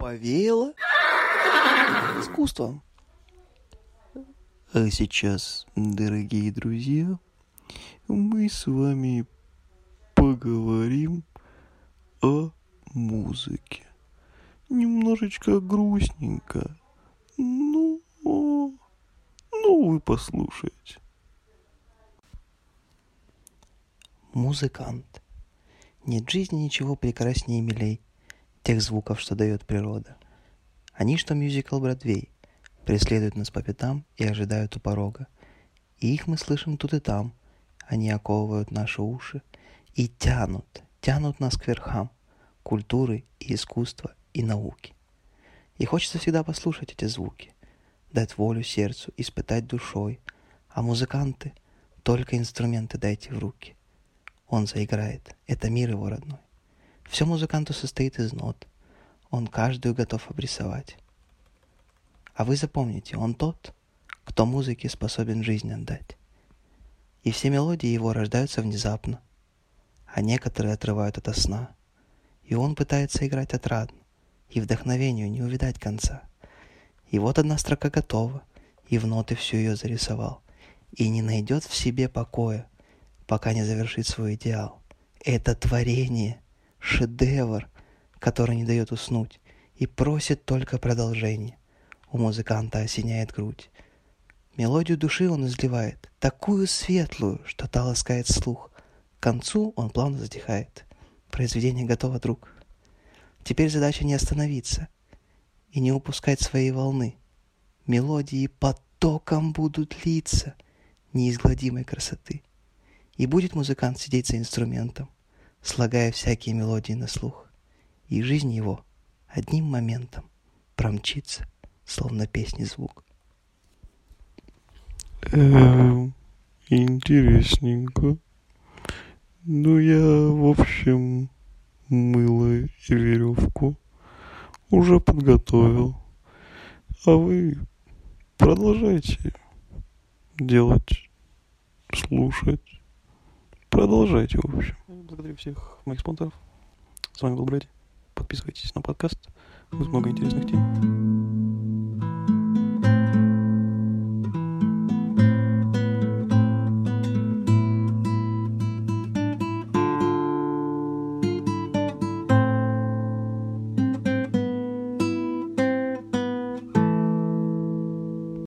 повеяло искусством. А сейчас, дорогие друзья, мы с вами поговорим о музыке. Немножечко грустненько. Ну, ну вы послушайте. Музыкант. Нет жизни ничего прекраснее и милей тех звуков, что дает природа. Они, что мюзикл Бродвей, преследуют нас по пятам и ожидают у порога. И их мы слышим тут и там. Они оковывают наши уши и тянут, тянут нас к верхам культуры и искусства и науки. И хочется всегда послушать эти звуки, дать волю сердцу, испытать душой, а музыканты только инструменты дайте в руки. Он заиграет, это мир его родной. Все музыканту состоит из нот. Он каждую готов обрисовать. А вы запомните, он тот, кто музыке способен жизнь отдать. И все мелодии его рождаются внезапно, а некоторые отрывают от сна. И он пытается играть отрадно, и вдохновению не увидать конца. И вот одна строка готова, и в ноты всю ее зарисовал, и не найдет в себе покоя, пока не завершит свой идеал. Это творение — шедевр, который не дает уснуть и просит только продолжения. У музыканта осеняет грудь. Мелодию души он изливает, такую светлую, что та ласкает слух. К концу он плавно затихает. Произведение готово, друг. Теперь задача не остановиться и не упускать своей волны. Мелодии потоком будут литься неизгладимой красоты. И будет музыкант сидеть за инструментом, слагая всякие мелодии на слух. И жизнь его одним моментом промчится, словно песни звук. Эм, интересненько. Ну, я, в общем, мыло и веревку уже подготовил. А вы продолжайте делать, слушать. Продолжайте, в общем. Благодарю всех моих спонсоров. С вами был Брэди. Подписывайтесь на подкаст. Будет много интересных тем.